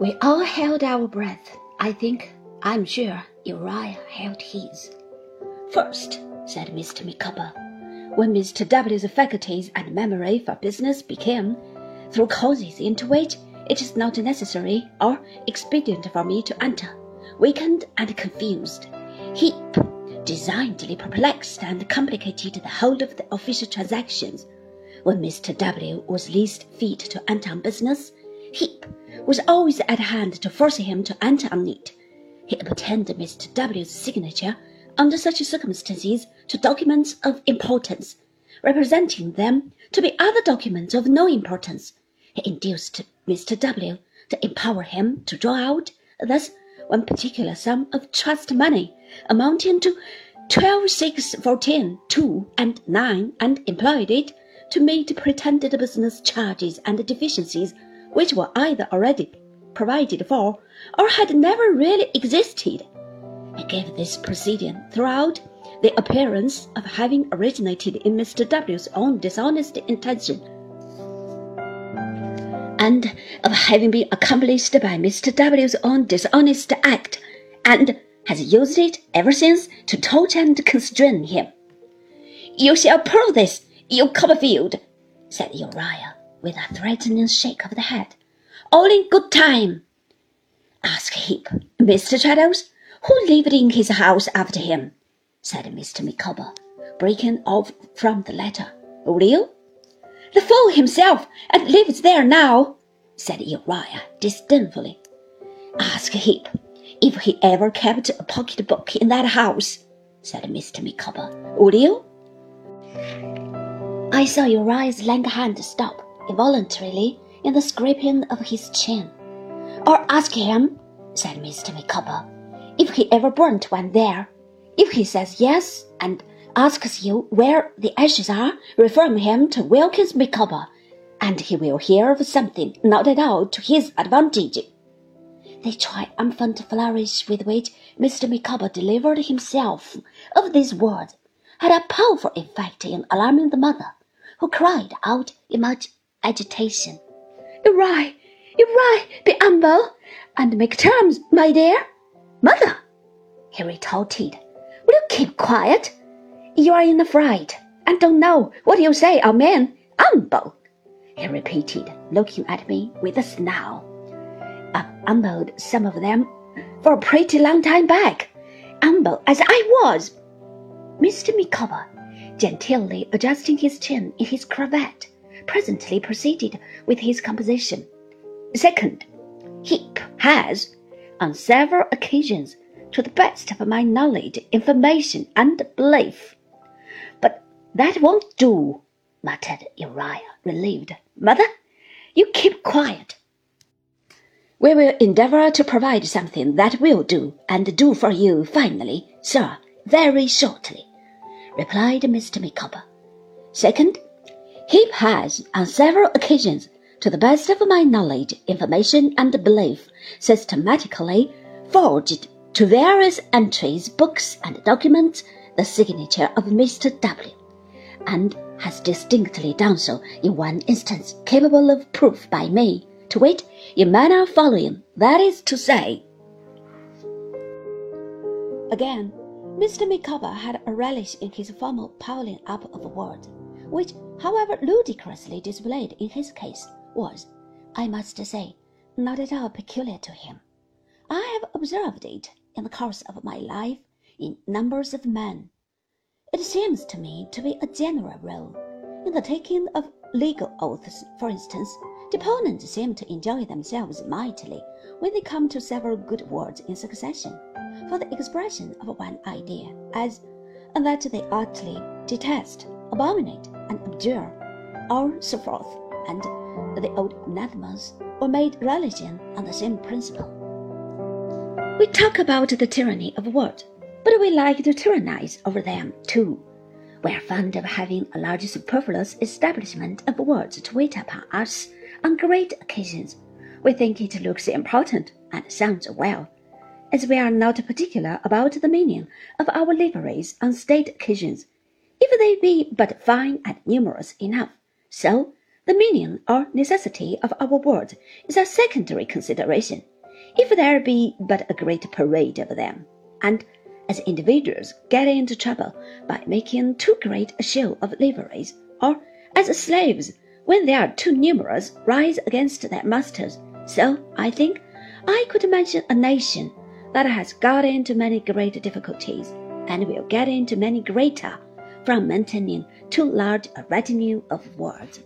We all held our breath. I think, I'm sure, Uriah held his. First, said Mr. Micawber, when Mr. W.'s faculties and memory for business became, through causes into which it is not necessary or expedient for me to enter, weakened and confused, he designedly perplexed and complicated the whole of the official transactions. When Mr. W. was least fit to enter on business, Heep was always at hand to force him to enter on it. He obtained Mr. W.'s signature under such circumstances to documents of importance, representing them to be other documents of no importance. He induced Mr. W. to empower him to draw out thus one particular sum of trust money amounting to twelve six fourteen two and nine, and employed it to meet pretended business charges and deficiencies which were either already provided for or had never really existed. He gave this proceeding throughout the appearance of having originated in Mr. W.'s own dishonest intention, and of having been accomplished by Mr. W.'s own dishonest act, and has used it ever since to torture and constrain him. You shall prove this, you Copperfield, said Uriah with a threatening shake of the head. All in good time. Ask Heep, Mr. Traddles, who lived in his house after him, said Mr. Micawber, breaking off from the letter. Will you? The fool himself, and lives there now, said Uriah disdainfully. Ask Heep if he ever kept a pocket book in that house, said Mr. Micawber. Will you? I saw Uriah's lank hand stop involuntarily in the scraping of his chin. Or ask him, said Mr. Micawber, if he ever burnt one there. If he says yes and asks you where the ashes are, refer him to Wilkins Micawber, and he will hear of something not at all to his advantage. The triumphant flourish with which Mr. Micawber delivered himself of these words had a powerful effect in alarming the mother, who cried out in much agitation. You're right, you're right, be humble, and make terms, my dear. Mother, he retorted, will you keep quiet? You are in a fright, and don't know what you say or mean. Humble, he repeated, looking at me with a snarl. I've humbled some of them for a pretty long time back, humble as I was. Mr. Micawber, genteelly adjusting his chin in his cravat, presently proceeded with his composition. Second, Heep has, on several occasions, to the best of my knowledge, information, and belief. But that won't do, muttered Uriah, relieved. Mother, you keep quiet. We will endeavor to provide something that will do, and do for you finally, sir, very shortly, replied Mr. Micawber. Second, Heep has, on several occasions, to the best of my knowledge, information, and belief, systematically forged to various entries, books, and documents the signature of Mr. W, and has distinctly done so in one instance capable of proof by me, to wit, in manner following, that is to say. Again, Mr. Micawber had a relish in his formal piling up of words, which, however ludicrously displayed in his case, was, I must say, not at all peculiar to him. I have observed it in the course of my life in numbers of men. It seems to me to be a general rule. In the taking of legal oaths, for instance, deponents seem to enjoy themselves mightily when they come to several good words in succession for the expression of one idea, as that they utterly detest, abominate, and abjure, or so forth, and the old anathemas were made religion on the same principle. We talk about the tyranny of words, but we like to tyrannize over them too. We are fond of having a large superfluous establishment of words to wait upon us on great occasions. We think it looks important and sounds well, as we are not particular about the meaning of our liveries on state occasions, if they be but fine and numerous enough. So The meaning or necessity of our words is a secondary consideration, if there be but a great parade of them, and as individuals get into trouble by making too great a show of liveries, or as slaves, when they are too numerous, rise against their masters, so I think I could mention a nation that has got into many great difficulties, and will get into many greater, from maintaining too large a retinue of words.